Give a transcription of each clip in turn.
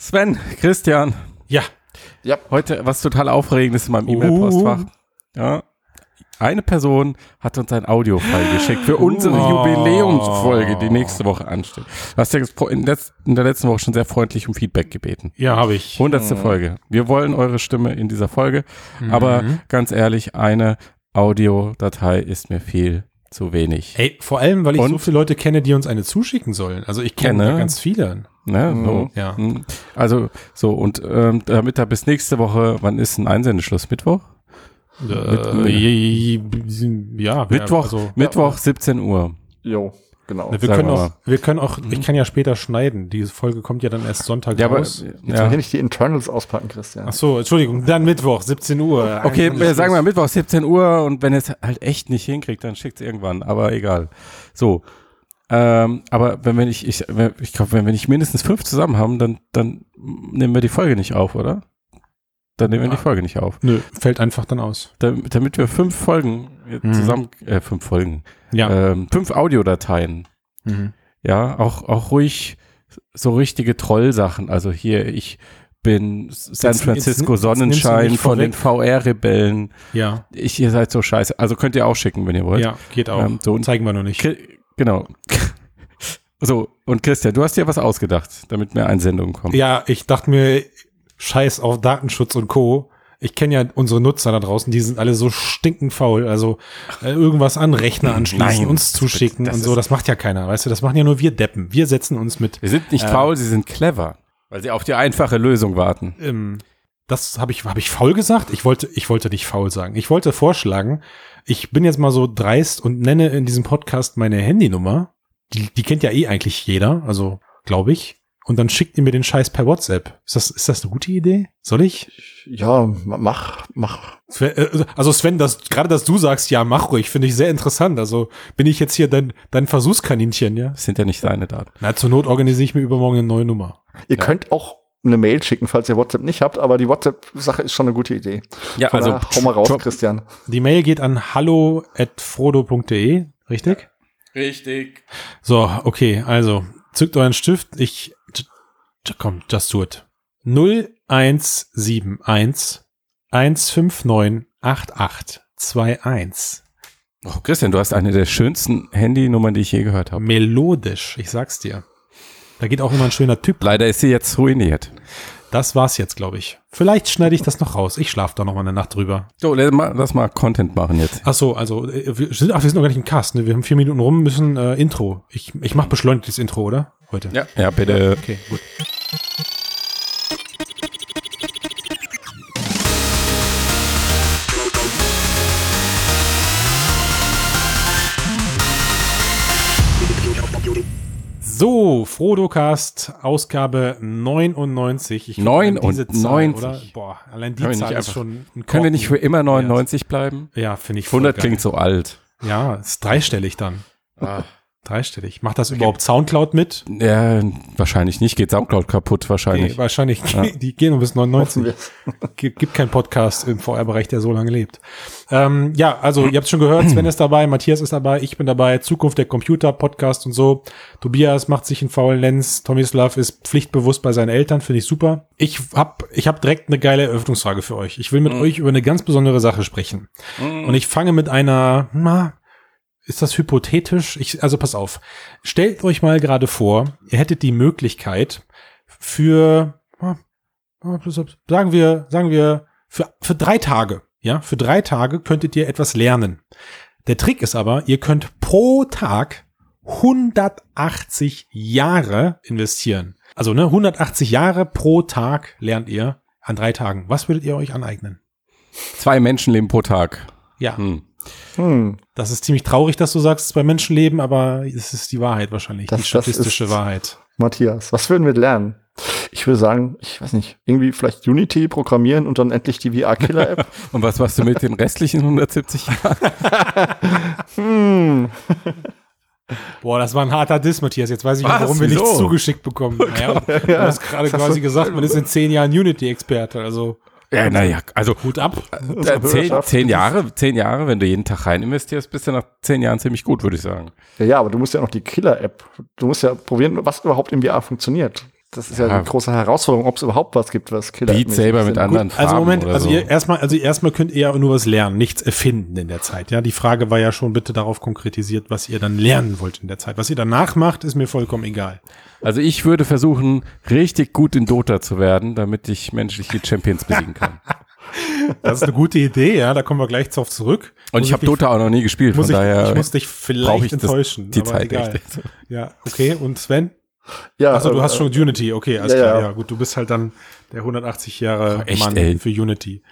Sven, Christian. Ja. Ja. Heute was total Aufregendes in meinem E-Mail-Postfach. Ja. Eine Person hat uns ein Audio-File geschickt für unsere oh. Jubiläumsfolge, die nächste Woche ansteht. Du hast ja in, der letzten Woche schon sehr freundlich um Feedback gebeten. Ja, habe ich. Hundertste mhm. Folge. Wir wollen eure Stimme in dieser Folge, mhm. aber ganz ehrlich, eine Audiodatei ist mir viel zu wenig. Hey, vor allem, weil ich Und so viele Leute kenne, die uns eine zuschicken sollen. Also ich kenne kenn ganz viele. Ne, so. Mhm. Ja. Mhm. Also so und ähm, damit da bis nächste Woche, wann ist ein Einsendeschluss? Mittwoch? Äh, ja, Mittwoch, also, Mittwoch ja. 17 Uhr. Jo, genau. Wir können, auch, wir können auch, ich kann ja später schneiden. Diese Folge kommt ja dann erst Sonntag ja, raus. Aber, Jetzt ja. hier nicht die Internals auspacken, Christian. Ach so, Entschuldigung, dann Mittwoch, 17 Uhr. Okay, wir sagen wir Mittwoch, 17 Uhr und wenn es halt echt nicht hinkriegt, dann schickt es irgendwann, aber egal. So, ähm, aber wenn wir nicht, ich, ich glaube, wenn wir nicht mindestens fünf zusammen haben, dann, dann nehmen wir die Folge nicht auf, oder? Dann nehmen wir die Folge nicht auf. Nö, fällt einfach dann aus. Damit, damit wir fünf Folgen mhm. zusammen, äh, fünf Folgen, ja. ähm, fünf Audiodateien. Mhm. Ja, auch, auch ruhig so richtige Trollsachen. Also hier, ich bin San Francisco jetzt, Sonnenschein jetzt von den VR-Rebellen. Ja. Ich, ihr seid so scheiße. Also könnt ihr auch schicken, wenn ihr wollt. Ja, geht auch. Ähm, so, Zeigen wir noch nicht. Genau. So, und Christian, du hast dir was ausgedacht, damit mehr Einsendungen kommen. Ja, ich dachte mir, scheiß auf Datenschutz und Co. Ich kenne ja unsere Nutzer da draußen, die sind alle so stinkend faul. Also äh, irgendwas an Rechner anschließen, Nein, uns zuschicken und so, das macht ja keiner, weißt du, das machen ja nur wir Deppen. Wir setzen uns mit. Wir sind nicht äh, faul, sie sind clever, weil sie auf die einfache Lösung warten. Ähm, das habe ich, habe ich faul gesagt? Ich wollte, ich wollte nicht faul sagen. Ich wollte vorschlagen, ich bin jetzt mal so dreist und nenne in diesem Podcast meine Handynummer. Die, die kennt ja eh eigentlich jeder, also glaube ich. Und dann schickt ihr mir den Scheiß per WhatsApp. Ist das, ist das eine gute Idee? Soll ich? Ja, mach, mach. Äh, also Sven, das, gerade dass du sagst, ja, mach ruhig, finde ich sehr interessant. Also bin ich jetzt hier dein, dein Versuchskaninchen, ja? Das sind ja nicht deine Daten. Na, zur Not organisiere ich mir übermorgen eine neue Nummer. Ihr ja. könnt auch eine Mail schicken, falls ihr WhatsApp nicht habt, aber die WhatsApp-Sache ist schon eine gute Idee. Ja, Von also hau mal raus, Christian. Die Mail geht an hallo@frodo.de, richtig? Richtig. So, okay, also zückt euren Stift. Ich komm, just do it. 0171 159 8821. Oh, Christian, du hast eine der schönsten Handynummern, die ich je gehört habe. Melodisch, ich sag's dir. Da geht auch immer ein schöner Typ. Leider ist sie jetzt ruiniert. Das war's jetzt, glaube ich. Vielleicht schneide ich das noch raus. Ich schlafe da noch mal eine Nacht drüber. So, lass mal Content machen jetzt. Ach so, also äh, wir sind, ach, wir sind noch gar nicht im Cast. Ne? Wir haben vier Minuten rum, müssen äh, Intro. Ich, ich mache beschleunigtes Intro, oder? Heute. Ja, ja, bitte. Okay, gut. So, Frodocast, Ausgabe 99. Ich 99, Zahl, oder? Boah, allein die Zahl ist schon ein Können wir nicht für immer 99 bleiben? Ja, finde ich 100 geil. klingt so alt. Ja, ist dreistellig dann. Ah. Dreistellig. Macht das überhaupt Soundcloud mit? Ja, wahrscheinlich nicht. Geht Soundcloud kaputt wahrscheinlich. Nee, wahrscheinlich. Ja. Die gehen nur bis 99. Gibt, gibt keinen Podcast im VR-Bereich, der so lange lebt. Ähm, ja, also ihr habt schon gehört, Sven ist dabei, Matthias ist dabei, ich bin dabei, Zukunft der Computer, Podcast und so. Tobias macht sich einen faulen Lenz, Tomislav ist pflichtbewusst bei seinen Eltern, finde ich super. Ich hab, ich hab direkt eine geile Eröffnungsfrage für euch. Ich will mit mhm. euch über eine ganz besondere Sache sprechen. Mhm. Und ich fange mit einer, na, ist das hypothetisch? Ich, also pass auf. Stellt euch mal gerade vor, ihr hättet die Möglichkeit für, sagen wir, sagen wir, für, für drei Tage, ja, für drei Tage könntet ihr etwas lernen. Der Trick ist aber, ihr könnt pro Tag 180 Jahre investieren. Also, ne, 180 Jahre pro Tag lernt ihr an drei Tagen. Was würdet ihr euch aneignen? Zwei Menschenleben pro Tag. Ja. Hm. Hm. Das ist ziemlich traurig, dass du sagst, es bei Menschenleben, aber es ist die Wahrheit wahrscheinlich, das, die statistische Wahrheit. Matthias, was würden wir lernen? Ich würde sagen, ich weiß nicht, irgendwie vielleicht Unity programmieren und dann endlich die VR-Killer-App. und was machst du mit den restlichen 170 Jahren? hm. Boah, das war ein harter Diss, Matthias. Jetzt weiß ich was? warum wir nichts zugeschickt bekommen. Naja, ja, du hast gerade quasi gesagt, man ist in zehn Jahren Unity-Experte. Also ja, naja, also Hut ab. Äh, zehn, zehn, Jahre, zehn Jahre, wenn du jeden Tag rein investierst, bist du nach zehn Jahren ziemlich gut, würde ich sagen. Ja, ja, aber du musst ja noch die Killer-App. Du musst ja probieren, was überhaupt im VR funktioniert. das ist ja, ja die große Herausforderung, ob es überhaupt was gibt, was Killer Beat selber mit anderen Gut, Also Moment, also so. ihr erstmal, also erstmal könnt ihr ja nur was lernen, nichts erfinden in der Zeit. Ja, die Frage war ja schon bitte darauf konkretisiert, was ihr dann lernen wollt in der Zeit. Was ihr danach macht, ist mir vollkommen egal. Also ich würde versuchen, richtig gut in Dota zu werden, damit ich menschliche Champions besiegen kann. Das ist eine gute Idee, ja, da kommen wir gleich drauf zurück. Und ich habe Dota auch noch nie gespielt, von ich, daher ich muss dich vielleicht enttäuschen. die Zeit egal. Echt. Ja, okay, und Sven? Ja, also du hast schon Unity, okay, alles ja, klar, ja. ja. gut, du bist halt dann der 180 Jahre echt, Mann ey. für Unity.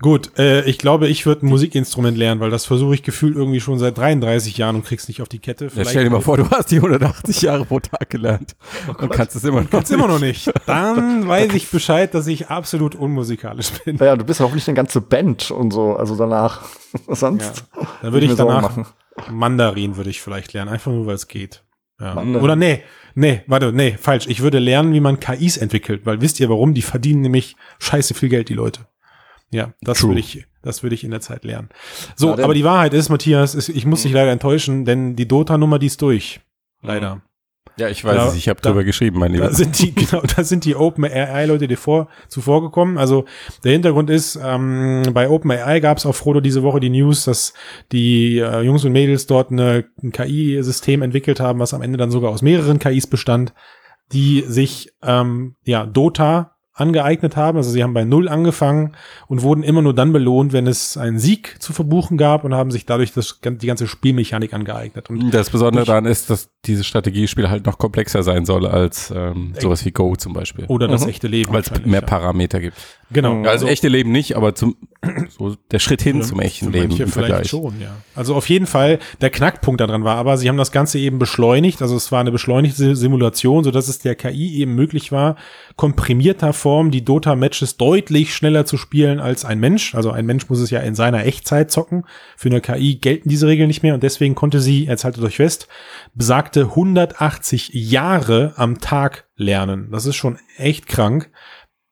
Gut, äh, ich glaube, ich würde ein Musikinstrument lernen, weil das versuche ich gefühlt irgendwie schon seit 33 Jahren und krieg's nicht auf die Kette. ja, stell dir mal vor, du hast die 180 Jahre pro Tag gelernt oh und kannst es immer noch kannst nicht. immer noch nicht. Dann weiß ich Bescheid, dass ich absolut unmusikalisch bin. Ja, du bist auch nicht eine ganze Band und so, also danach. Sonst. Ja. Dann würde ich danach Mandarin würde ich vielleicht lernen, einfach nur weil es geht. Ja. Oder nee, nee, warte, nee, falsch. Ich würde lernen, wie man KIs entwickelt, weil wisst ihr warum? Die verdienen nämlich scheiße viel Geld, die Leute. Ja, das True. würde ich, das würde ich in der Zeit lernen. So, ja, aber die Wahrheit ist, Matthias, ist, ich muss dich leider enttäuschen, denn die Dota-Nummer, die ist durch. Leider. Ja, ich weiß da, es, ich habe drüber geschrieben, mein Lieber. Da sind die, genau, da sind die OpenAI-Leute dir vor, zuvor gekommen. Also der Hintergrund ist, ähm, bei OpenAI gab es auf Frodo diese Woche die News, dass die äh, Jungs und Mädels dort eine, ein KI-System entwickelt haben, was am Ende dann sogar aus mehreren KIs bestand, die sich ähm, ja Dota angeeignet haben. Also sie haben bei Null angefangen und wurden immer nur dann belohnt, wenn es einen Sieg zu verbuchen gab und haben sich dadurch das, die ganze Spielmechanik angeeignet. Und das Besondere daran ist, dass dieses Strategiespiel halt noch komplexer sein soll als ähm, sowas wie Go zum Beispiel. Oder das mhm. echte Leben. Weil es mehr Parameter gibt. Genau. Ja, also, echte Leben nicht, aber zum so der Schritt hin zum echten Leben im Vergleich. schon, ja. Also auf jeden Fall, der Knackpunkt daran war aber, sie haben das Ganze eben beschleunigt, also es war eine beschleunigte Simulation, sodass es der KI eben möglich war, komprimierter Form die Dota-Matches deutlich schneller zu spielen als ein Mensch. Also ein Mensch muss es ja in seiner Echtzeit zocken. Für eine KI gelten diese Regeln nicht mehr und deswegen konnte sie, jetzt haltet euch fest, besagte 180 Jahre am Tag lernen. Das ist schon echt krank.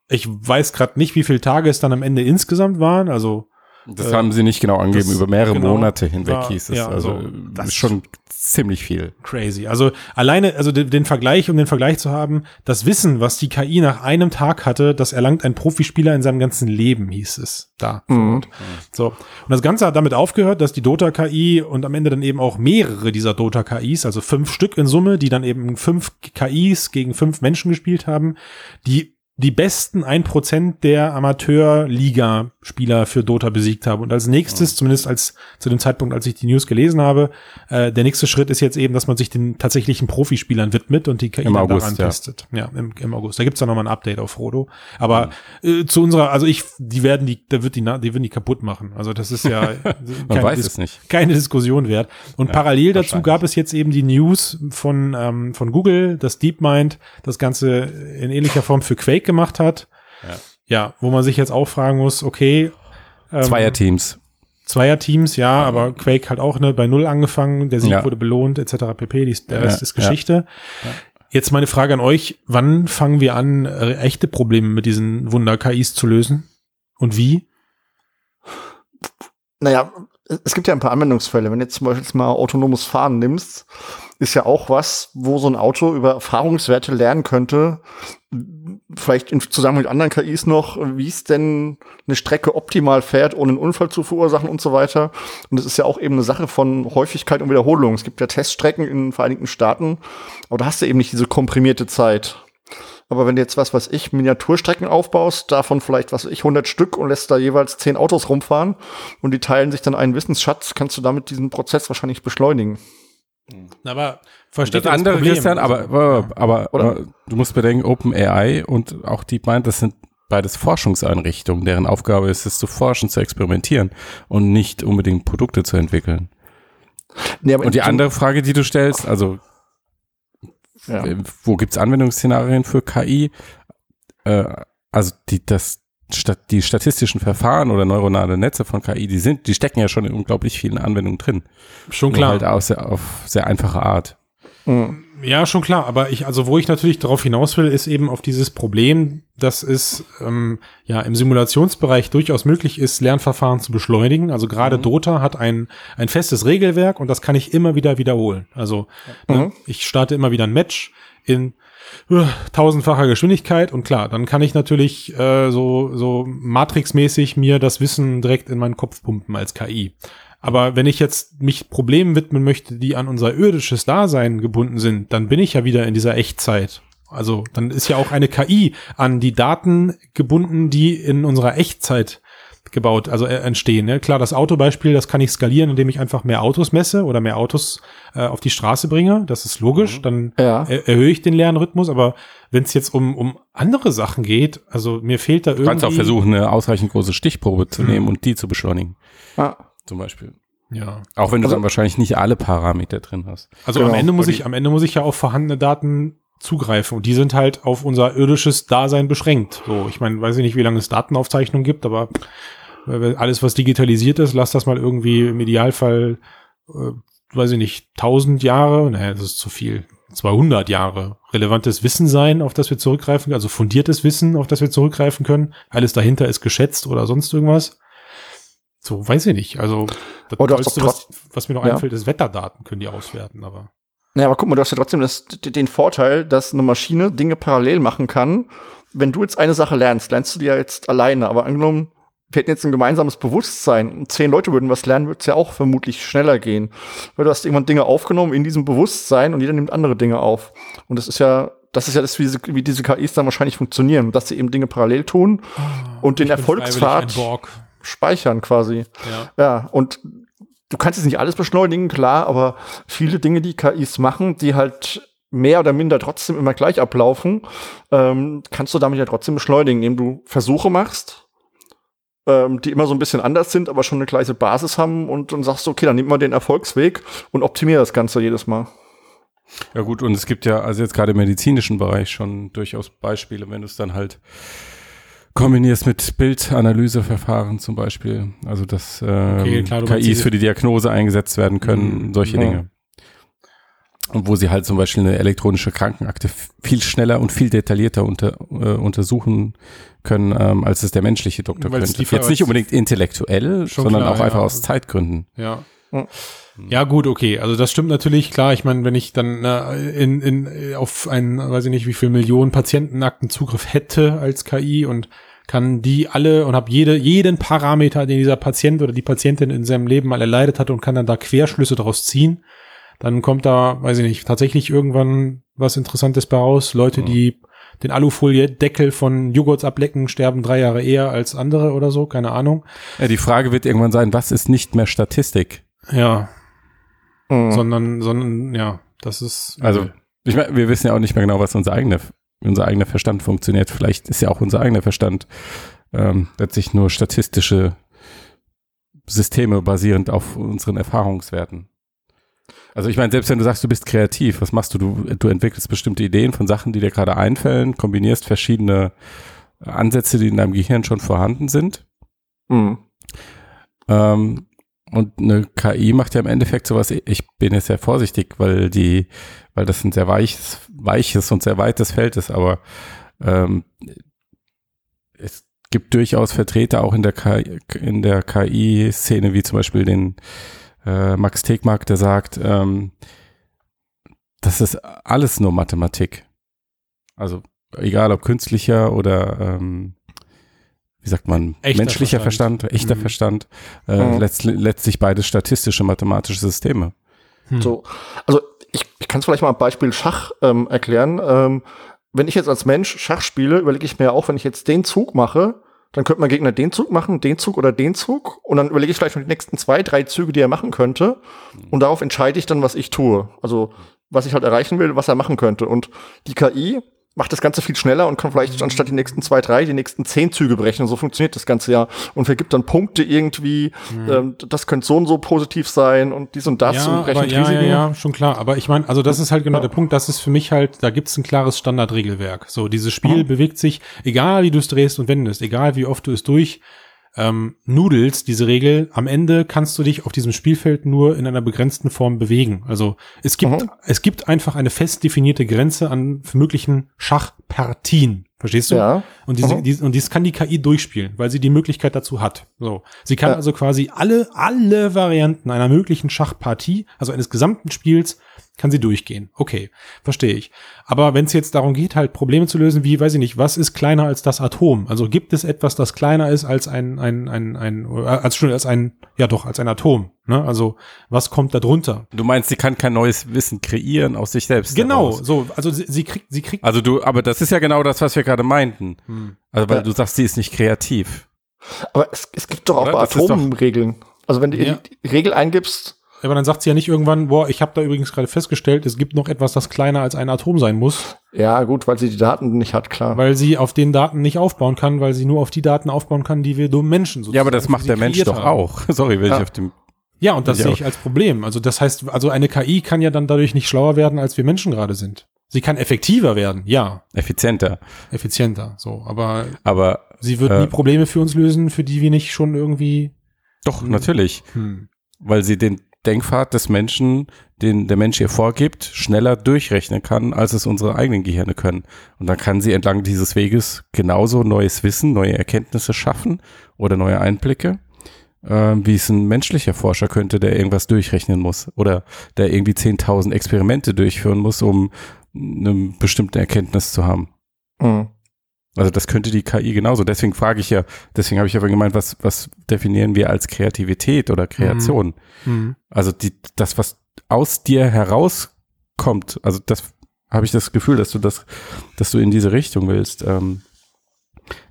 Ich weiß gerade nicht, wie viele Tage es dann am Ende insgesamt waren. Also das äh, haben sie nicht genau angegeben. Über mehrere genau, Monate hinweg war, hieß es. Ja, also, also das ist schon ziemlich viel. Crazy. Also alleine, also den, den, Vergleich, um den Vergleich zu haben, das Wissen, was die KI nach einem Tag hatte, das erlangt ein Profispieler in seinem ganzen Leben, hieß es da. Mhm. So. Und das Ganze hat damit aufgehört, dass die Dota-KI und am Ende dann eben auch mehrere dieser Dota-KIs, also fünf Stück in Summe, die dann eben fünf KIs gegen fünf Menschen gespielt haben, die die besten ein Prozent der Amateurliga-Spieler für Dota besiegt habe. Und als nächstes, zumindest als zu dem Zeitpunkt, als ich die News gelesen habe, äh, der nächste Schritt ist jetzt eben, dass man sich den tatsächlichen Profispielern widmet und die KI Im August, daran ja. testet. Ja, im, im August. Da gibt's dann nochmal ein Update auf Frodo. Aber mhm. äh, zu unserer, also ich, die werden die, da wird die, die werden die kaputt machen. Also das ist ja man weiß es nicht. keine Diskussion wert. Und ja, parallel dazu gab es jetzt eben die News von, ähm, von Google, dass DeepMind das Ganze in ähnlicher Form für Quake gemacht hat. Ja. ja, wo man sich jetzt auch fragen muss, okay. Ähm, Zweierteams. Zweierteams, ja, ja, aber Quake hat auch ne, bei Null angefangen, der Sieg ja. wurde belohnt, etc. pp. Die, der Rest ist Geschichte. Jetzt meine Frage an euch, wann fangen wir an, äh, echte Probleme mit diesen Wunder-KIs zu lösen? Und wie? Naja, es gibt ja ein paar Anwendungsfälle. Wenn du jetzt zum Beispiel mal autonomes Fahren nimmst, ist ja auch was, wo so ein Auto über Erfahrungswerte lernen könnte, vielleicht in Zusammenhang mit anderen KIs noch, wie es denn eine Strecke optimal fährt, ohne einen Unfall zu verursachen und so weiter. Und es ist ja auch eben eine Sache von Häufigkeit und Wiederholung. Es gibt ja Teststrecken in den Vereinigten Staaten, aber da hast du eben nicht diese komprimierte Zeit. Aber wenn du jetzt was, was ich, Miniaturstrecken aufbaust, davon vielleicht, was ich, 100 Stück und lässt da jeweils 10 Autos rumfahren und die teilen sich dann einen Wissensschatz, kannst du damit diesen Prozess wahrscheinlich beschleunigen. Aber versteht das andere, Problem? Christian, aber, aber, aber du musst bedenken, OpenAI und auch DeepMind, das sind beides Forschungseinrichtungen, deren Aufgabe ist es zu forschen, zu experimentieren und nicht unbedingt Produkte zu entwickeln. Nee, und die andere Frage, die du stellst, also ja. wo gibt's Anwendungsszenarien für KI? Äh, also die, das, die statistischen Verfahren oder neuronale Netze von KI, die sind, die stecken ja schon in unglaublich vielen Anwendungen drin. Schon klar. Nur halt auf sehr, auf sehr einfache Art. Mhm. Ja, schon klar. Aber ich, also wo ich natürlich darauf hinaus will, ist eben auf dieses Problem, dass es ähm, ja im Simulationsbereich durchaus möglich ist, Lernverfahren zu beschleunigen. Also gerade mhm. Dota hat ein ein festes Regelwerk und das kann ich immer wieder wiederholen. Also ne, mhm. ne, ich starte immer wieder ein Match in tausendfacher Geschwindigkeit und klar, dann kann ich natürlich äh, so, so Matrix-mäßig mir das Wissen direkt in meinen Kopf pumpen als KI. Aber wenn ich jetzt mich Problemen widmen möchte, die an unser irdisches Dasein gebunden sind, dann bin ich ja wieder in dieser Echtzeit. Also dann ist ja auch eine KI an die Daten gebunden, die in unserer Echtzeit gebaut, also äh, entstehen. Ne? Klar, das Autobeispiel, das kann ich skalieren, indem ich einfach mehr Autos messe oder mehr Autos äh, auf die Straße bringe. Das ist logisch. Mhm. Dann ja. er erhöhe ich den Lernrhythmus. Aber wenn es jetzt um, um andere Sachen geht, also mir fehlt da irgendwie. Du kannst auch versuchen, eine ausreichend große Stichprobe zu mhm. nehmen und die zu beschleunigen. Ah. Zum Beispiel. Ja. Auch wenn du also, dann wahrscheinlich nicht alle Parameter drin hast. Also genau. am Ende muss ich, am Ende muss ich ja auf vorhandene Daten zugreifen. Und die sind halt auf unser irdisches Dasein beschränkt. So, ich meine, weiß ich nicht, wie lange es Datenaufzeichnungen gibt, aber äh, alles, was digitalisiert ist, lass das mal irgendwie im Idealfall, äh, weiß ich nicht, 1000 Jahre, naja, das ist zu viel, 200 Jahre relevantes Wissen sein, auf das wir zurückgreifen, also fundiertes Wissen, auf das wir zurückgreifen können. Alles dahinter ist geschätzt oder sonst irgendwas. So, weiß ich nicht. Also, das Tollste, was, was mir noch ja. einfällt, ist Wetterdaten können die auswerten, aber. Naja, aber guck mal, du hast ja trotzdem das, den Vorteil, dass eine Maschine Dinge parallel machen kann. Wenn du jetzt eine Sache lernst, lernst du die ja jetzt alleine. Aber angenommen, wir hätten jetzt ein gemeinsames Bewusstsein. Zehn Leute würden was lernen, würde es ja auch vermutlich schneller gehen. Weil du hast irgendwann Dinge aufgenommen in diesem Bewusstsein und jeder nimmt andere Dinge auf. Und das ist ja, das ist ja das, wie diese, wie diese KIs dann wahrscheinlich funktionieren, dass sie eben Dinge parallel tun oh, und den Erfolgspfad speichern quasi. Ja. ja, und du kannst jetzt nicht alles beschleunigen, klar, aber viele Dinge, die KIs machen, die halt mehr oder minder trotzdem immer gleich ablaufen, ähm, kannst du damit ja trotzdem beschleunigen, indem du Versuche machst, ähm, die immer so ein bisschen anders sind, aber schon eine gleiche Basis haben und dann sagst du, okay, dann nimm mal den Erfolgsweg und optimier das Ganze jedes Mal. Ja gut, und es gibt ja also jetzt gerade im medizinischen Bereich schon durchaus Beispiele, wenn du es dann halt kombinierst mit Bildanalyseverfahren zum Beispiel. Also dass äh, okay, klar, KIs für die Diagnose eingesetzt werden können, mhm. solche ja. Dinge. Und wo sie halt zum Beispiel eine elektronische Krankenakte viel schneller und viel detaillierter unter, äh, untersuchen können, ähm, als es der menschliche Doktor Weil könnte. Jetzt nicht unbedingt intellektuell, sondern klar, auch einfach ja. aus Zeitgründen. Ja. Ja, gut, okay. Also das stimmt natürlich, klar. Ich meine, wenn ich dann äh, in, in, auf einen, weiß ich nicht, wie viel Millionen Patientenakten Zugriff hätte als KI und kann die alle und habe jede, jeden Parameter, den dieser Patient oder die Patientin in seinem Leben mal erleidet hat und kann dann da Querschlüsse daraus ziehen, dann kommt da, weiß ich nicht, tatsächlich irgendwann was Interessantes bei raus. Leute, ja. die den Alufolie-Deckel von Joghurts ablecken, sterben drei Jahre eher als andere oder so, keine Ahnung. Ja, die Frage wird irgendwann sein, was ist nicht mehr Statistik? Ja, Mhm. Sondern, sondern, ja, das ist. Also, ich meine, wir wissen ja auch nicht mehr genau, was unser eigener, unser eigener Verstand funktioniert. Vielleicht ist ja auch unser eigener Verstand ähm, letztlich nur statistische Systeme basierend auf unseren Erfahrungswerten. Also ich meine, selbst wenn du sagst, du bist kreativ, was machst du? Du, du entwickelst bestimmte Ideen von Sachen, die dir gerade einfallen, kombinierst verschiedene Ansätze, die in deinem Gehirn schon vorhanden sind. Mhm. Ähm, und eine KI macht ja im Endeffekt sowas, ich bin jetzt sehr vorsichtig, weil die, weil das ein sehr weiches, weiches und sehr weites Feld ist, aber ähm, es gibt durchaus Vertreter auch in der KI, in der KI-Szene, wie zum Beispiel den äh, Max Tegmark, der sagt, ähm, das ist alles nur Mathematik. Also egal ob künstlicher oder ähm, wie sagt man, echter menschlicher Verstand, Verstand echter mhm. Verstand, äh, mhm. letzt, letztlich beides statistische mathematische Systeme. Hm. So, also ich, ich kann es vielleicht mal am Beispiel Schach ähm, erklären. Ähm, wenn ich jetzt als Mensch Schach spiele, überlege ich mir auch, wenn ich jetzt den Zug mache, dann könnte mein Gegner den Zug machen, den Zug oder den Zug. Und dann überlege ich vielleicht noch die nächsten zwei, drei Züge, die er machen könnte. Und darauf entscheide ich dann, was ich tue. Also, was ich halt erreichen will, was er machen könnte. Und die KI macht das Ganze viel schneller und kann vielleicht mhm. anstatt die nächsten zwei, drei, die nächsten zehn Züge berechnen. So funktioniert das Ganze ja. Und vergibt dann Punkte irgendwie, mhm. ähm, das könnte so und so positiv sein und dies und das ja, und rechnet ja, Risiken. Ja, ja, schon klar. Aber ich meine, also das ist halt genau ja. der Punkt, das ist für mich halt, da gibt's ein klares Standardregelwerk. So, dieses Spiel mhm. bewegt sich, egal wie du es drehst und wendest, egal wie oft du es durch ähm, nudelst, diese Regel, am Ende kannst du dich auf diesem Spielfeld nur in einer begrenzten Form bewegen. Also es gibt, mhm. es gibt einfach eine fest definierte Grenze an möglichen Schachpartien. Verstehst du? Ja. Und, diese, mhm. die, und dies kann die KI durchspielen, weil sie die Möglichkeit dazu hat. So. Sie kann ja. also quasi alle, alle Varianten einer möglichen Schachpartie, also eines gesamten Spiels, kann sie durchgehen. Okay, verstehe ich. Aber wenn es jetzt darum geht, halt Probleme zu lösen, wie, weiß ich nicht, was ist kleiner als das Atom? Also gibt es etwas, das kleiner ist als ein, ein, ein, ein, äh, als schon als ein, ja doch, als ein Atom. Ne? Also was kommt da drunter? Du meinst, sie kann kein neues Wissen kreieren aus sich selbst. Genau, heraus. so, also sie, sie kriegt, sie kriegt. Also du, aber das ist ja genau das, was wir gerade meinten. Hm. Also weil ja. du sagst, sie ist nicht kreativ. Aber es, es gibt doch auch Oder? bei Atomen Regeln. Also wenn du ja. die Regel eingibst, aber dann sagt sie ja nicht irgendwann, boah, ich habe da übrigens gerade festgestellt, es gibt noch etwas, das kleiner als ein Atom sein muss. Ja, gut, weil sie die Daten nicht hat, klar. Weil sie auf den Daten nicht aufbauen kann, weil sie nur auf die Daten aufbauen kann, die wir dummen Menschen sozusagen. Ja, aber das macht der Mensch doch haben. auch. Sorry, wenn ja. ich auf dem ja, und das sehe ich als Problem. Also das heißt, also eine KI kann ja dann dadurch nicht schlauer werden, als wir Menschen gerade sind. Sie kann effektiver werden, ja. Effizienter. Effizienter, so. Aber, aber sie wird äh, nie Probleme für uns lösen, für die wir nicht schon irgendwie. Doch, hm, natürlich. Hm. Weil sie den Denkpfad des Menschen, den der Mensch ihr vorgibt, schneller durchrechnen kann, als es unsere eigenen Gehirne können. Und dann kann sie entlang dieses Weges genauso neues Wissen, neue Erkenntnisse schaffen oder neue Einblicke, äh, wie es ein menschlicher Forscher könnte, der irgendwas durchrechnen muss oder der irgendwie 10.000 Experimente durchführen muss, um eine bestimmte Erkenntnis zu haben. Mhm. Also das könnte die KI genauso. Deswegen frage ich ja, deswegen habe ich ja gemeint, was, was definieren wir als Kreativität oder Kreation? Mhm. mhm. Also die, das, was aus dir herauskommt, also das habe ich das Gefühl, dass du das, dass du in diese Richtung willst, ähm,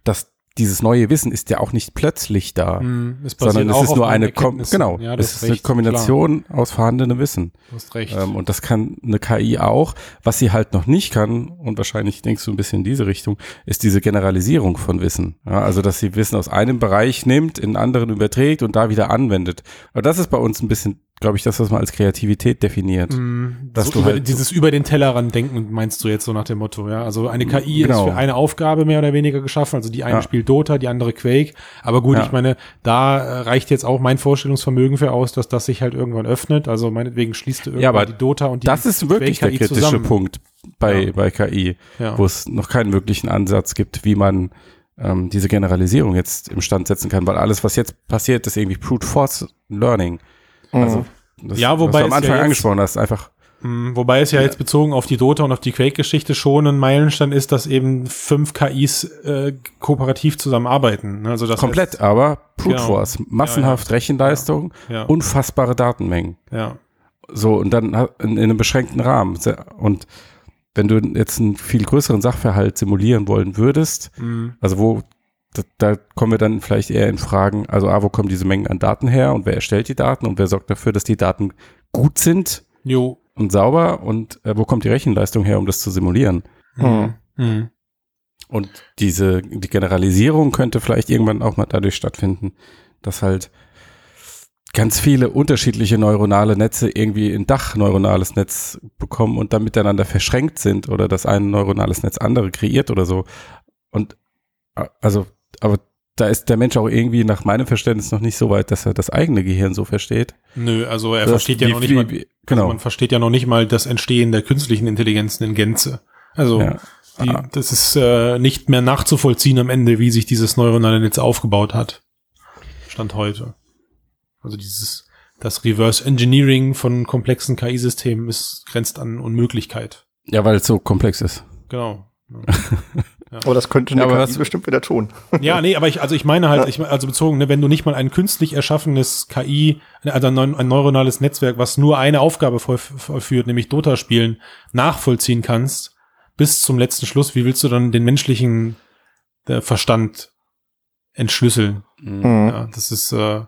dass dieses neue Wissen ist ja auch nicht plötzlich da, mm, es sondern es ist nur eine Kom genau, ja, es ist recht, eine Kombination klar. aus vorhandenem Wissen. Du hast recht. Ähm, und das kann eine KI auch. Was sie halt noch nicht kann und wahrscheinlich denkst du ein bisschen in diese Richtung, ist diese Generalisierung von Wissen. Ja, also dass sie Wissen aus einem Bereich nimmt, in anderen überträgt und da wieder anwendet. Aber das ist bei uns ein bisschen glaube ich, das, was man als Kreativität definiert. Mm, dass so du über, halt dieses über den Tellerrand denken, meinst du jetzt so nach dem Motto, ja? Also eine KI genau. ist für eine Aufgabe mehr oder weniger geschaffen. Also die eine ja. spielt Dota, die andere Quake. Aber gut, ja. ich meine, da äh, reicht jetzt auch mein Vorstellungsvermögen für aus, dass das sich halt irgendwann öffnet. Also meinetwegen schließt du irgendwann ja, aber die Dota und die Das ist wirklich der kritische zusammen. Punkt bei, ja. bei KI, wo es noch keinen wirklichen Ansatz gibt, wie man ähm, diese Generalisierung jetzt im Stand setzen kann, weil alles, was jetzt passiert, ist irgendwie Brute Force Learning. Also, das, ja, wobei was du am Anfang ja angesprochen hast, einfach. Hm, wobei es ja, ja, jetzt bezogen auf die Dota und auf die Quake-Geschichte schon ein Meilenstein ist, dass eben fünf KIs äh, kooperativ zusammenarbeiten. Ne? Also das Komplett, heißt, aber Brute genau. Force, massenhaft ja, Rechenleistung, unfassbare Datenmengen. Ja. So, und dann in, in einem beschränkten Rahmen. Und wenn du jetzt einen viel größeren Sachverhalt simulieren wollen würdest, mhm. also wo da, da kommen wir dann vielleicht eher in Fragen, also A, wo kommen diese Mengen an Daten her und wer erstellt die Daten und wer sorgt dafür, dass die Daten gut sind jo. und sauber und äh, wo kommt die Rechenleistung her, um das zu simulieren? Mhm. Mhm. Und diese, die Generalisierung könnte vielleicht irgendwann auch mal dadurch stattfinden, dass halt ganz viele unterschiedliche neuronale Netze irgendwie ein Dachneuronales Netz bekommen und dann miteinander verschränkt sind oder dass ein neuronales Netz andere kreiert oder so. Und äh, also aber da ist der Mensch auch irgendwie nach meinem Verständnis noch nicht so weit, dass er das eigene Gehirn so versteht. Nö, also er versteht ja noch nicht mal, also genau. man versteht ja noch nicht mal das Entstehen der künstlichen Intelligenzen in Gänze. Also ja. die, ah. das ist äh, nicht mehr nachzuvollziehen am Ende, wie sich dieses neuronale Netz aufgebaut hat. Stand heute. Also dieses, das Reverse Engineering von komplexen KI-Systemen ist grenzt an Unmöglichkeit. Ja, weil es so komplex ist. Genau. Ja. Aber das könnte eine ja, KI bestimmt wieder tun. Ja, nee, aber ich, also ich meine halt, ja. ich, also bezogen, ne, wenn du nicht mal ein künstlich erschaffenes KI, also ein, ein neuronales Netzwerk, was nur eine Aufgabe vollführt, nämlich Dota spielen, nachvollziehen kannst, bis zum letzten Schluss, wie willst du dann den menschlichen äh, Verstand entschlüsseln? Mhm. Ja, das ist, äh,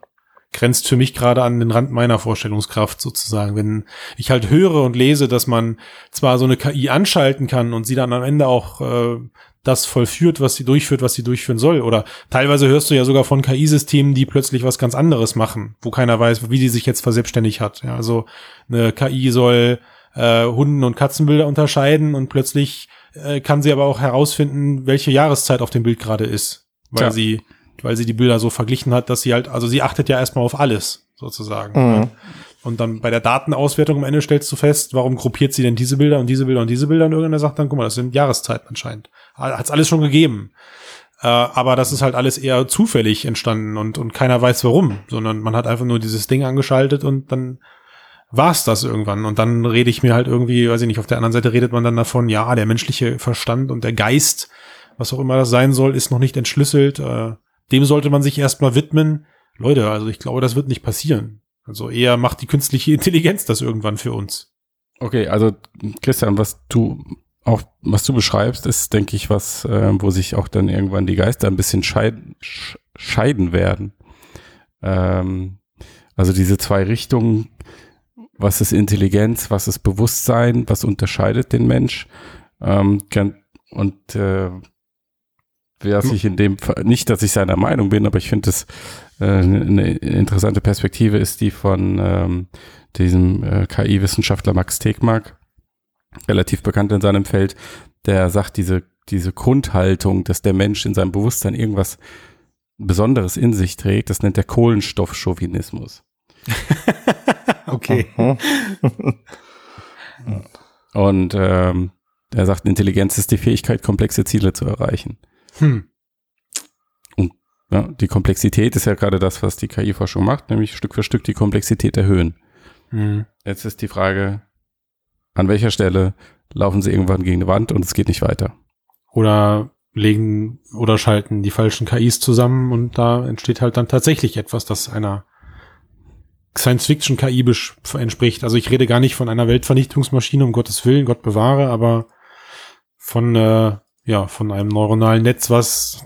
grenzt für mich gerade an den Rand meiner Vorstellungskraft sozusagen. Wenn ich halt höre und lese, dass man zwar so eine KI anschalten kann und sie dann am Ende auch äh, das vollführt, was sie durchführt, was sie durchführen soll. Oder teilweise hörst du ja sogar von KI-Systemen, die plötzlich was ganz anderes machen, wo keiner weiß, wie die sich jetzt verselbstständigt hat. Ja, also eine KI soll äh, Hunden- und Katzenbilder unterscheiden und plötzlich äh, kann sie aber auch herausfinden, welche Jahreszeit auf dem Bild gerade ist, weil ja. sie weil sie die Bilder so verglichen hat, dass sie halt, also sie achtet ja erstmal auf alles, sozusagen. Mhm. Und dann bei der Datenauswertung am Ende stellst du fest, warum gruppiert sie denn diese Bilder und diese Bilder und diese Bilder und irgendeiner sagt dann, guck mal, das sind Jahreszeiten anscheinend. Hat's alles schon gegeben. Äh, aber das ist halt alles eher zufällig entstanden und, und keiner weiß warum, sondern man hat einfach nur dieses Ding angeschaltet und dann war's das irgendwann. Und dann rede ich mir halt irgendwie, weiß ich nicht, auf der anderen Seite redet man dann davon, ja, der menschliche Verstand und der Geist, was auch immer das sein soll, ist noch nicht entschlüsselt. Äh, dem sollte man sich erstmal widmen. Leute, also ich glaube, das wird nicht passieren. Also eher macht die künstliche Intelligenz das irgendwann für uns. Okay, also Christian, was du auch, was du beschreibst, ist, denke ich, was, äh, wo sich auch dann irgendwann die Geister ein bisschen scheiden, scheiden werden. Ähm, also diese zwei Richtungen, was ist Intelligenz, was ist Bewusstsein, was unterscheidet den Mensch. Ähm, und äh, wer sich in dem Fall, nicht, dass ich seiner Meinung bin, aber ich finde es äh, eine interessante Perspektive ist die von ähm, diesem äh, KI-Wissenschaftler Max Tegmark, relativ bekannt in seinem Feld, der sagt, diese, diese Grundhaltung, dass der Mensch in seinem Bewusstsein irgendwas Besonderes in sich trägt, das nennt er Kohlenstoffchauvinismus. okay. Und ähm, er sagt, Intelligenz ist die Fähigkeit, komplexe Ziele zu erreichen. Hm. Und ja, die Komplexität ist ja gerade das, was die KI-Forschung macht, nämlich Stück für Stück die Komplexität erhöhen. Hm. Jetzt ist die Frage, an welcher Stelle laufen sie irgendwann gegen eine Wand und es geht nicht weiter. Oder legen oder schalten die falschen KIs zusammen und da entsteht halt dann tatsächlich etwas, das einer Science-Fiction-KI entspricht. Also ich rede gar nicht von einer Weltvernichtungsmaschine, um Gottes Willen, Gott bewahre, aber von, äh, ja, von einem neuronalen Netz, was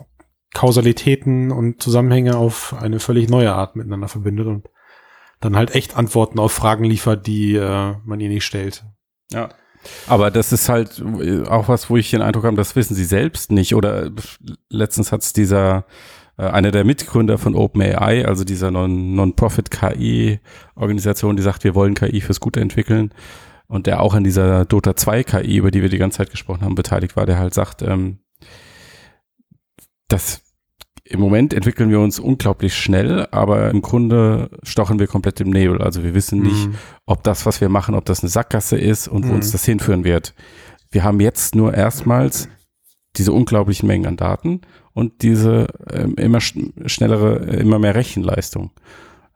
Kausalitäten und Zusammenhänge auf eine völlig neue Art miteinander verbindet und dann halt echt Antworten auf Fragen liefert, die äh, man ihr nicht stellt. Ja. Aber das ist halt auch was, wo ich den Eindruck habe, das wissen sie selbst nicht. Oder letztens hat es dieser äh, einer der Mitgründer von OpenAI, also dieser Non-Profit-KI-Organisation, die sagt, wir wollen KI fürs Gute entwickeln und der auch an dieser Dota 2 KI, über die wir die ganze Zeit gesprochen haben, beteiligt war, der halt sagt, ähm, dass im Moment entwickeln wir uns unglaublich schnell, aber im Grunde stochen wir komplett im Nebel. Also wir wissen nicht, mhm. ob das, was wir machen, ob das eine Sackgasse ist und mhm. wo uns das hinführen wird. Wir haben jetzt nur erstmals diese unglaublichen Mengen an Daten und diese ähm, immer sch schnellere, immer mehr Rechenleistung,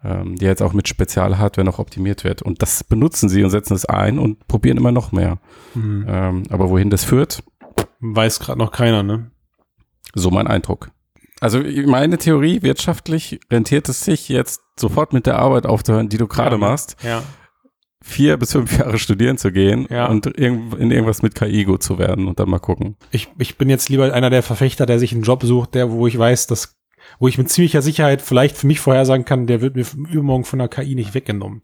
ähm, die jetzt auch mit Spezialhardware noch optimiert wird. Und das benutzen sie und setzen es ein und probieren immer noch mehr. Mhm. Ähm, aber wohin das führt, weiß gerade noch keiner, ne? So mein Eindruck. Also meine Theorie, wirtschaftlich rentiert es sich jetzt sofort mit der Arbeit aufzuhören, die du gerade ja, machst. Ja vier bis fünf Jahre studieren zu gehen ja. und in irgendwas mit KI gut zu werden und dann mal gucken. Ich, ich bin jetzt lieber einer der Verfechter, der sich einen Job sucht, der, wo ich weiß, dass, wo ich mit ziemlicher Sicherheit vielleicht für mich vorhersagen kann, der wird mir übermorgen von der KI nicht weggenommen.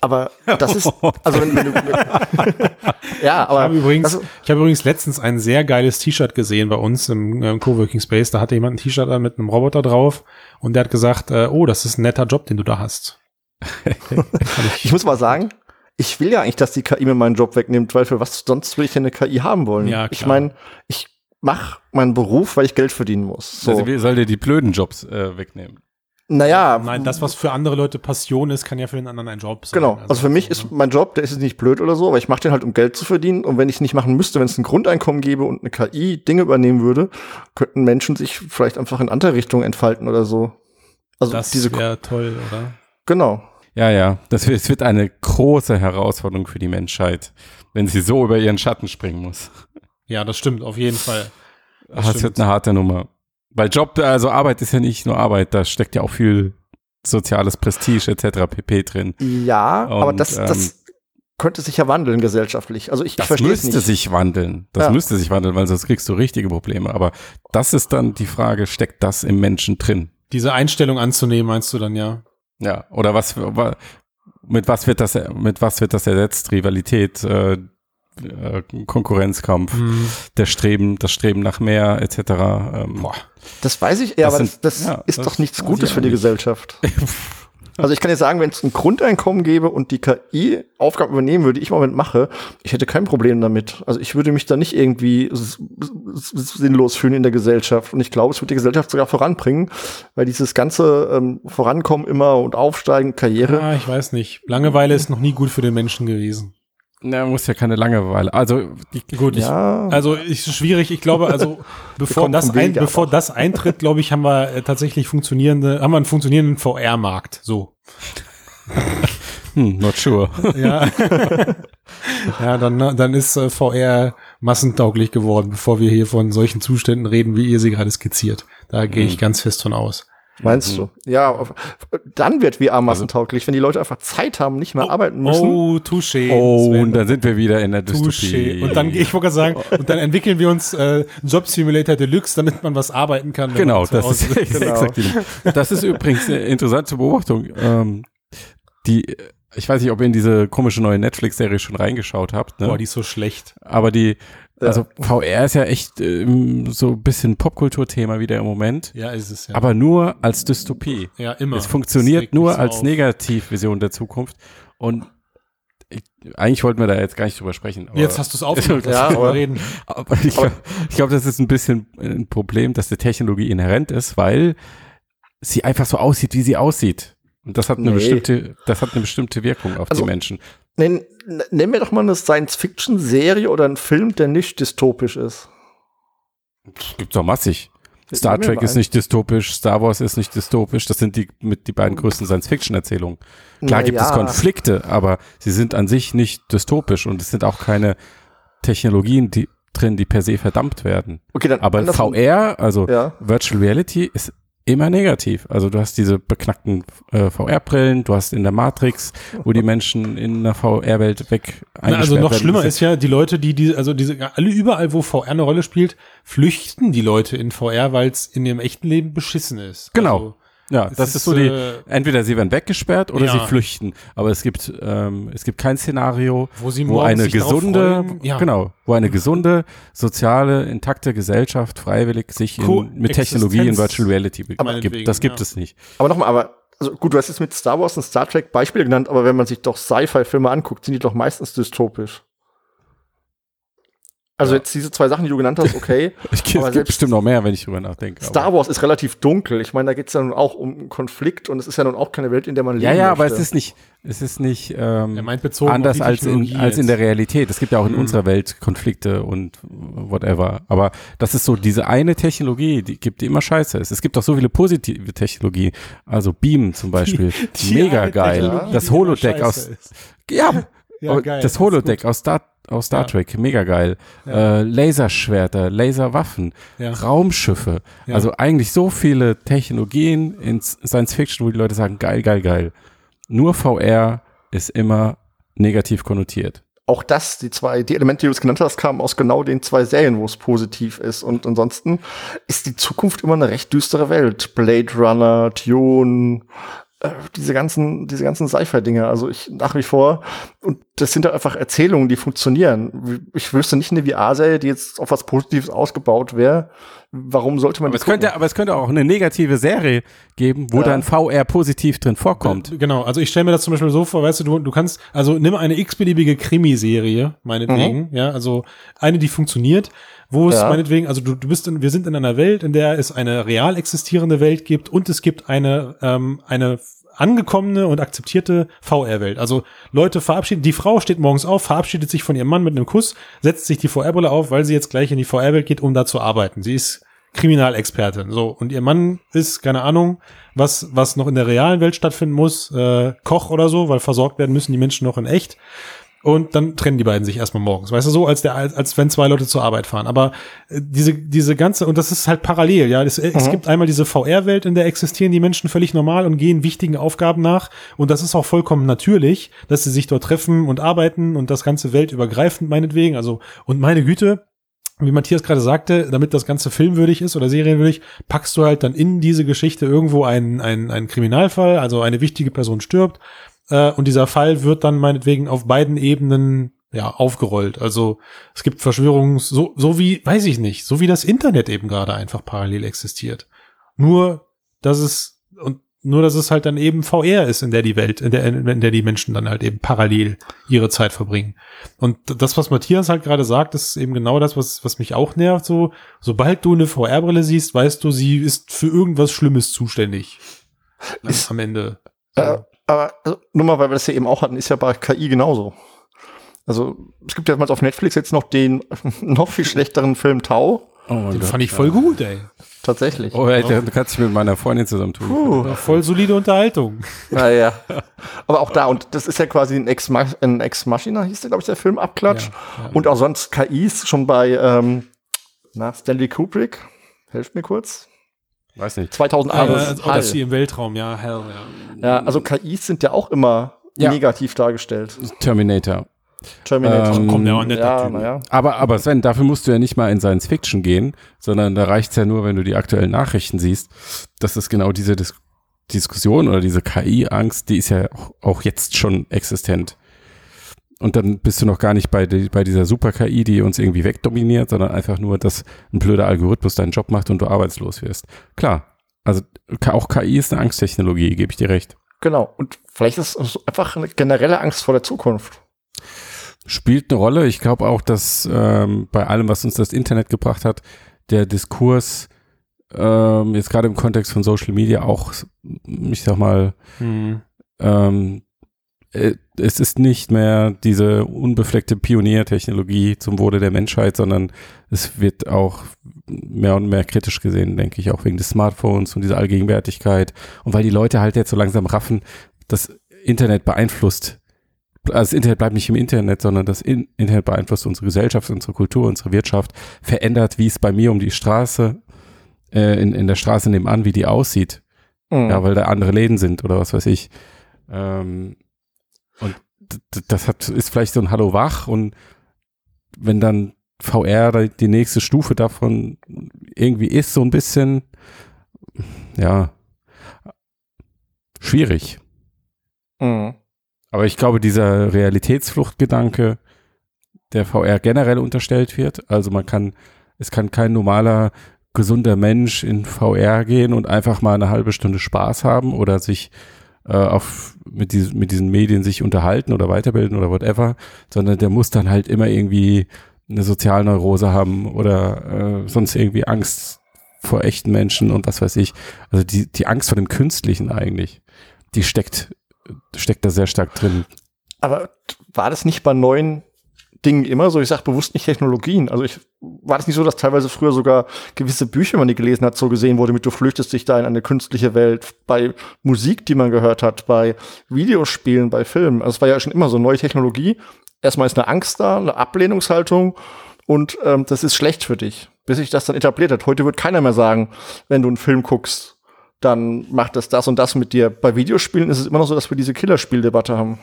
Aber das ist, also wenn, wenn du, ja, aber ich habe übrigens, also, ich habe übrigens letztens ein sehr geiles T-Shirt gesehen bei uns im, im Coworking Space. Da hatte jemand ein T-Shirt mit einem Roboter drauf und der hat gesagt, äh, oh, das ist ein netter Job, den du da hast. ich muss mal sagen, ich will ja eigentlich, dass die KI mir meinen Job wegnimmt, weil für was sonst will ich denn eine KI haben wollen? Ja, klar. Ich meine, ich mache meinen Beruf, weil ich Geld verdienen muss. So. Also wie soll dir die blöden Jobs äh, wegnehmen? Naja. Nein, das, was für andere Leute Passion ist, kann ja für den anderen ein Job sein. Genau. Also, also für mich so, ist ne? mein Job, der ist jetzt nicht blöd oder so, aber ich mache den halt, um Geld zu verdienen. Und wenn ich nicht machen müsste, wenn es ein Grundeinkommen gäbe und eine KI Dinge übernehmen würde, könnten Menschen sich vielleicht einfach in andere Richtungen entfalten oder so. Also das wäre toll, oder? Genau. Ja, ja. Das wird, es wird eine große Herausforderung für die Menschheit, wenn sie so über ihren Schatten springen muss. Ja, das stimmt, auf jeden Fall. Das, das wird eine harte Nummer. Weil Job, also Arbeit ist ja nicht nur Arbeit, da steckt ja auch viel soziales Prestige etc. pp drin. Ja, Und, aber das, das ähm, könnte sich ja wandeln gesellschaftlich. Also ich, das ich verstehe es nicht. Das müsste sich wandeln. Das ja. müsste sich wandeln, weil sonst kriegst du richtige Probleme. Aber das ist dann die Frage, steckt das im Menschen drin? Diese Einstellung anzunehmen, meinst du dann ja? Ja, oder was, mit was wird das, mit was wird das ersetzt? Rivalität, äh, äh, Konkurrenzkampf, mhm. der Streben, das Streben nach mehr, etc. Ähm, Boah. Das weiß ich, ja, das aber sind, das, das ja, ist das doch nichts Gutes für die Gesellschaft. Also ich kann jetzt sagen, wenn es ein Grundeinkommen gäbe und die KI Aufgaben übernehmen würde, die ich im Moment mache, ich hätte kein Problem damit. Also ich würde mich da nicht irgendwie sinnlos fühlen in der Gesellschaft. Und ich glaube, es wird die Gesellschaft sogar voranbringen, weil dieses ganze ähm, Vorankommen immer und Aufsteigen, Karriere. Ja, ich weiß nicht. Langeweile ist noch nie gut für den Menschen gewesen. Na, muss ja keine Langeweile. Also ich, gut, ja. ich, also ist schwierig. Ich glaube, also bevor das ein, bevor das eintritt, glaube ich, haben wir äh, tatsächlich funktionierende, haben wir einen funktionierenden VR-Markt. So. Hm, not sure. ja. ja, dann, dann ist äh, VR massentauglich geworden, bevor wir hier von solchen Zuständen reden, wie ihr sie gerade skizziert. Da gehe ich hm. ganz fest von aus. Meinst mhm. du? Ja, dann wird VR massentauglich, wenn die Leute einfach Zeit haben, nicht mehr oh, arbeiten müssen. Oh, touché. Oh, und dann sind wir wieder in der Dystopie. Und dann, ich wollte sagen, und dann entwickeln wir uns äh, Job Simulator Deluxe, damit man was arbeiten kann. Genau, das ist, genau. exakt die, Das ist übrigens eine interessante Beobachtung. Ähm, die, ich weiß nicht, ob ihr in diese komische neue Netflix-Serie schon reingeschaut habt. Ne? Boah, die ist so schlecht. Aber die, also VR ist ja echt ähm, so ein bisschen Popkulturthema wieder im Moment. Ja, ist es ja. Aber nur als Dystopie. Ja, immer. Es funktioniert nur so als auf. Negativvision der Zukunft. Und ich, eigentlich wollten wir da jetzt gar nicht drüber sprechen. jetzt hast du es aufgehört, ja, aber, reden. Aber ich glaube, glaub, das ist ein bisschen ein Problem, dass die Technologie inhärent ist, weil sie einfach so aussieht, wie sie aussieht. Und das hat eine nee. bestimmte, das hat eine bestimmte Wirkung auf also, die Menschen. Nenn, nenn mir doch mal eine Science-Fiction-Serie oder einen Film, der nicht dystopisch ist. Gibt's doch massig. Star Trek ist nicht dystopisch, Star Wars ist nicht dystopisch, das sind die mit die beiden größten Science-Fiction-Erzählungen. Klar Na gibt ja. es Konflikte, aber sie sind an sich nicht dystopisch und es sind auch keine Technologien die, drin, die per se verdammt werden. Okay, dann aber VR, also ja. Virtual Reality, ist immer negativ. Also du hast diese beknackten äh, VR-Brillen, du hast in der Matrix, wo die Menschen in der VR-Welt weg Na, Also noch schlimmer ist ja, die Leute, die, die, also diese, alle überall, wo VR eine Rolle spielt, flüchten die Leute in VR, weil es in ihrem echten Leben beschissen ist. Genau. Also, ja, das ist, ist, so die, äh, entweder sie werden weggesperrt oder ja. sie flüchten. Aber es gibt, ähm, es gibt kein Szenario, wo, sie wo eine gesunde, ja. genau, wo eine gesunde, soziale, intakte Gesellschaft freiwillig sich in, mit Technologie in Virtual Reality gibt. Das gibt ja. es nicht. Aber nochmal, aber also gut, du hast jetzt mit Star Wars und Star Trek Beispiele genannt, aber wenn man sich doch Sci-Fi-Filme anguckt, sind die doch meistens dystopisch. Also ja. jetzt diese zwei Sachen, die du genannt hast, okay. ich, es gibt bestimmt noch mehr, wenn ich drüber nachdenke. Star Wars ist relativ dunkel. Ich meine, da geht es ja nun auch um Konflikt und es ist ja nun auch keine Welt, in der man lebt. Ja, ja, möchte. aber es ist nicht, es ist nicht ähm, anders als in, als in der Realität. Es gibt ja auch in mhm. unserer Welt Konflikte und whatever. Aber das ist so diese eine Technologie, die gibt die immer Scheiße ist. Es gibt auch so viele positive Technologie. Also Beam zum Beispiel. Die, die Mega geil. Das Holodeck aus. Ja, ja geil, das Holodeck aus Star aus Star ja. Trek, mega geil. Ja. Äh, Laserschwerter, Laserwaffen, ja. Raumschiffe. Also eigentlich so viele Technologien in Science Fiction, wo die Leute sagen, geil, geil, geil. Nur VR ist immer negativ konnotiert. Auch das, die zwei, die Elemente, die du es genannt hast, kamen aus genau den zwei Serien, wo es positiv ist. Und ansonsten ist die Zukunft immer eine recht düstere Welt. Blade Runner, Dune, diese ganzen, diese ganzen Sci-Fi-Dinge. Also ich nach wie vor, und das sind halt einfach Erzählungen, die funktionieren. Ich wüsste nicht eine VR-Serie, die jetzt auf was Positives ausgebaut wäre. Warum sollte man aber es könnte, aber es könnte auch eine negative Serie geben, wo ja. dann VR positiv drin vorkommt. Äh, genau, also ich stelle mir das zum Beispiel so vor, weißt du, du, du kannst, also nimm eine x-beliebige Krimiserie, meinetwegen, mhm. ja, also eine, die funktioniert, wo es ja. meinetwegen, also du, du bist in, wir sind in einer Welt, in der es eine real existierende Welt gibt und es gibt eine, ähm, eine angekommene und akzeptierte VR-Welt. Also Leute verabschieden, die Frau steht morgens auf, verabschiedet sich von ihrem Mann mit einem Kuss, setzt sich die VR-Brille auf, weil sie jetzt gleich in die VR-Welt geht, um da zu arbeiten. Sie ist Kriminalexpertin. So, und ihr Mann ist, keine Ahnung, was, was noch in der realen Welt stattfinden muss, äh, Koch oder so, weil versorgt werden müssen die Menschen noch in echt. Und dann trennen die beiden sich erstmal morgens. Weißt du, so als der, als, als wenn zwei Leute zur Arbeit fahren. Aber äh, diese, diese ganze, und das ist halt parallel, ja. Es, mhm. es gibt einmal diese VR-Welt, in der existieren die Menschen völlig normal und gehen wichtigen Aufgaben nach. Und das ist auch vollkommen natürlich, dass sie sich dort treffen und arbeiten und das ganze weltübergreifend meinetwegen. Also, und meine Güte, wie Matthias gerade sagte, damit das Ganze filmwürdig ist oder serienwürdig, packst du halt dann in diese Geschichte irgendwo einen, einen, einen Kriminalfall, also eine wichtige Person stirbt äh, und dieser Fall wird dann meinetwegen auf beiden Ebenen ja, aufgerollt. Also es gibt Verschwörungen, so, so wie, weiß ich nicht, so wie das Internet eben gerade einfach parallel existiert. Nur, dass es, und nur, dass es halt dann eben VR ist, in der die Welt, in der, in der die Menschen dann halt eben parallel ihre Zeit verbringen. Und das, was Matthias halt gerade sagt, ist eben genau das, was, was mich auch nervt. So, sobald du eine VR-Brille siehst, weißt du, sie ist für irgendwas Schlimmes zuständig. Ist, am Ende. So. Äh, aber also, nur mal, weil wir das ja eben auch hatten, ist ja bei KI genauso. Also es gibt ja mal auf Netflix jetzt noch den noch viel schlechteren Film Tau. Oh den Gott, fand ich voll gut, ey. Tatsächlich. Oh, ey, du kannst dich mit meiner Freundin zusammen tun. Puh. Voll solide Unterhaltung. Naja. Aber auch da, und das ist ja quasi ein Ex, ein Ex Machina, hieß der, glaube ich, der Film Abklatsch. Ja, ja. Und auch sonst KIs schon bei ähm, na, Stanley Kubrick. Helft mir kurz. Weiß nicht. 2001. Äh, Odyssey im Weltraum, ja, hell, ja. Ja, also KIs sind ja auch immer ja. negativ dargestellt. Terminator. Terminator. Ähm, Kommt ja auch nicht ja, ja. Aber, aber Sven, dafür musst du ja nicht mal in Science Fiction gehen, sondern da reicht's ja nur, wenn du die aktuellen Nachrichten siehst. Das ist genau diese Dis Diskussion oder diese KI-Angst, die ist ja auch, auch, jetzt schon existent. Und dann bist du noch gar nicht bei, die, bei dieser Super-KI, die uns irgendwie wegdominiert, sondern einfach nur, dass ein blöder Algorithmus deinen Job macht und du arbeitslos wirst. Klar, also auch KI ist eine Angsttechnologie, gebe ich dir recht. Genau. Und vielleicht ist es einfach eine generelle Angst vor der Zukunft spielt eine Rolle. Ich glaube auch, dass ähm, bei allem, was uns das Internet gebracht hat, der Diskurs ähm, jetzt gerade im Kontext von Social Media auch, ich sag mal, hm. ähm, äh, es ist nicht mehr diese unbefleckte Pioniertechnologie zum Wohle der Menschheit, sondern es wird auch mehr und mehr kritisch gesehen, denke ich, auch wegen des Smartphones und dieser Allgegenwärtigkeit und weil die Leute halt jetzt so langsam raffen, das Internet beeinflusst also das Internet bleibt nicht im Internet, sondern das Internet beeinflusst unsere Gesellschaft, unsere Kultur, unsere Wirtschaft, verändert, wie es bei mir um die Straße, äh, in, in der Straße nebenan, wie die aussieht. Mhm. Ja, weil da andere Läden sind oder was weiß ich. Ähm, und das hat, ist vielleicht so ein Hallo wach und wenn dann VR die nächste Stufe davon irgendwie ist, so ein bisschen, ja, schwierig. Mhm. Aber ich glaube, dieser Realitätsfluchtgedanke, der VR generell unterstellt wird, also man kann, es kann kein normaler, gesunder Mensch in VR gehen und einfach mal eine halbe Stunde Spaß haben oder sich äh, auf, mit, dies, mit diesen Medien sich unterhalten oder weiterbilden oder whatever, sondern der muss dann halt immer irgendwie eine Sozialneurose haben oder äh, sonst irgendwie Angst vor echten Menschen und was weiß ich. Also die, die Angst vor dem Künstlichen eigentlich, die steckt steckt da sehr stark drin. Aber war das nicht bei neuen Dingen immer so? Ich sage bewusst nicht Technologien. Also ich war das nicht so, dass teilweise früher sogar gewisse Bücher, man die gelesen hat, so gesehen wurde, mit du flüchtest dich da in eine künstliche Welt, bei Musik, die man gehört hat, bei Videospielen, bei Filmen. Also es war ja schon immer so neue Technologie. Erstmal ist eine Angst da, eine Ablehnungshaltung und ähm, das ist schlecht für dich, bis sich das dann etabliert hat. Heute wird keiner mehr sagen, wenn du einen Film guckst, dann macht das das und das mit dir. Bei Videospielen ist es immer noch so, dass wir diese Killerspieldebatte haben.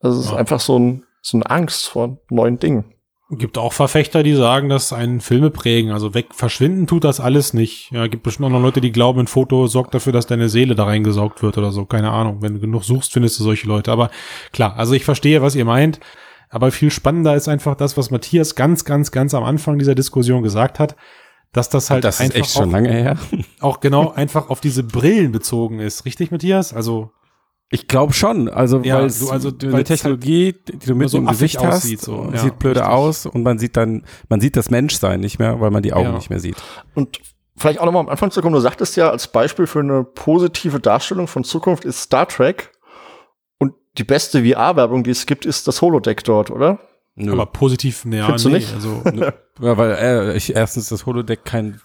Also es ja. ist einfach so, ein, so eine Angst vor neuen Dingen. Gibt auch Verfechter, die sagen, dass einen Filme prägen. Also weg verschwinden tut das alles nicht. Ja, gibt bestimmt auch noch Leute, die glauben, ein Foto sorgt dafür, dass deine Seele da reingesaugt wird oder so. Keine Ahnung. Wenn du genug suchst, findest du solche Leute. Aber klar, also ich verstehe, was ihr meint. Aber viel spannender ist einfach das, was Matthias ganz, ganz, ganz am Anfang dieser Diskussion gesagt hat dass das halt das einfach ist echt schon lange her. auch genau einfach auf diese Brillen bezogen ist, richtig, Matthias? Also ich glaube schon, also ja, weil du, also die Technologie, halt die du mit so im Gesicht hast, aussieht, so. ja, sieht blöde richtig. aus und man sieht dann, man sieht das Menschsein nicht mehr, weil man die Augen ja. nicht mehr sieht. Und vielleicht auch nochmal am Anfang zu kommen, du sagtest ja, als Beispiel für eine positive Darstellung von Zukunft ist Star Trek und die beste VR-Werbung, die es gibt, ist das Holodeck dort, oder? Nö. Aber positiv, ja, Findest nee, du nicht? also ja, weil äh, ich erstens das Holodeck kein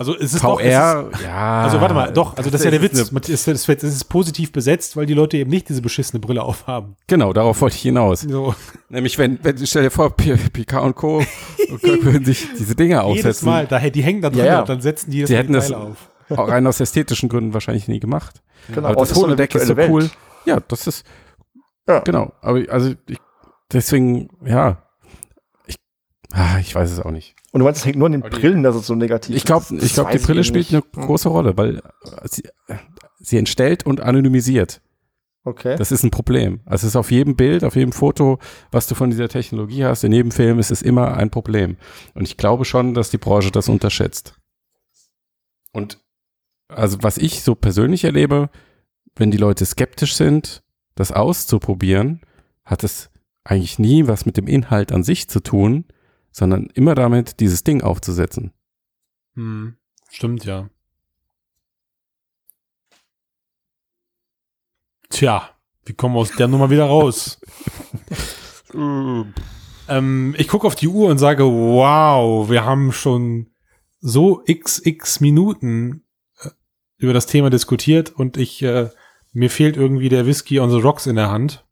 also es ist VR, doch, es ist, ja. Also warte mal, doch, also das, das ist ja der Witz. Es ist, es ist positiv besetzt, weil die Leute eben nicht diese beschissene Brille aufhaben. Genau, darauf wollte ich hinaus. So. Nämlich, wenn, wenn stell dir vor, Picard und Co. und würden sich diese Dinge aufsetzen. Jedes Mal, da, die hängen da drin ja, ja. und dann setzen die das, die hätten das auf. Auch rein aus ästhetischen Gründen wahrscheinlich nie gemacht. Genau, aber das Holodeck ist so cool. Welt. Ja, das ist, ja. genau. Aber also, ich, deswegen, ja, Ah, ich weiß es auch nicht. Und du meinst, es hängt nur an den Brillen, dass es so negativ ich glaub, ist? Ich glaube, die Brille spielt eine große Rolle, weil sie, sie entstellt und anonymisiert. Okay. Das ist ein Problem. Also es ist auf jedem Bild, auf jedem Foto, was du von dieser Technologie hast, in jedem Film ist es immer ein Problem. Und ich glaube schon, dass die Branche das unterschätzt. Und also was ich so persönlich erlebe, wenn die Leute skeptisch sind, das auszuprobieren, hat es eigentlich nie was mit dem Inhalt an sich zu tun, sondern immer damit, dieses Ding aufzusetzen. Hm, stimmt, ja. Tja, wie kommen wir aus der Nummer wieder raus? ähm, ich gucke auf die Uhr und sage, wow, wir haben schon so xx Minuten äh, über das Thema diskutiert und ich äh, mir fehlt irgendwie der Whisky on the Rocks in der Hand.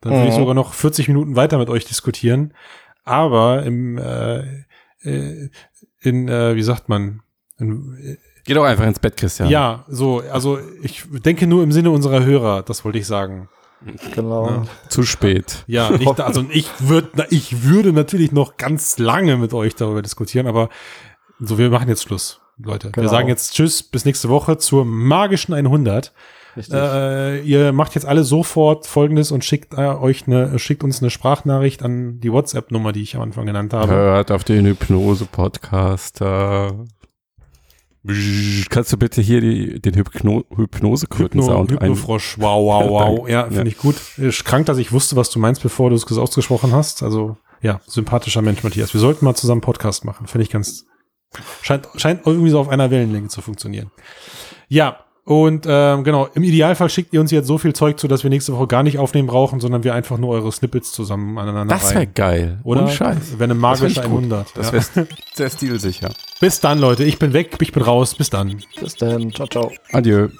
Dann würde ich mhm. sogar noch 40 Minuten weiter mit euch diskutieren. Aber im äh, äh, in äh, wie sagt man in, äh, Geh doch einfach ins Bett, Christian. Ja, so, also ich denke nur im Sinne unserer Hörer, das wollte ich sagen. Genau. Ja. Zu spät. Ja, ich, also ich würde ich würde natürlich noch ganz lange mit euch darüber diskutieren, aber so, wir machen jetzt Schluss, Leute. Genau. Wir sagen jetzt Tschüss, bis nächste Woche zur magischen 100. Äh, ihr macht jetzt alle sofort Folgendes und schickt äh, euch eine, schickt uns eine Sprachnachricht an die WhatsApp-Nummer, die ich am Anfang genannt habe. Hört auf den Hypnose-Podcaster. Kannst du bitte hier die, den Hypno Hypnose-Kröten-Sound Hypno, Hypnofrosch, wow, wow, wow. Ja, finde ja. ich gut. Ist krank, dass ich wusste, was du meinst, bevor du es ausgesprochen hast. Also, ja, sympathischer Mensch, Matthias. Wir sollten mal zusammen Podcast machen. Finde ich ganz, scheint, scheint irgendwie so auf einer Wellenlänge zu funktionieren. Ja, und ähm, genau, im Idealfall schickt ihr uns jetzt so viel Zeug zu, dass wir nächste Woche gar nicht aufnehmen brauchen, sondern wir einfach nur eure Snippets zusammen aneinander Das wäre geil. Oder? Und Scheiß. Wenn eine magische 100. Das wäre ja. sehr stilsicher. Bis dann, Leute. Ich bin weg, ich bin raus. Bis dann. Bis dann. Ciao, ciao. Adieu.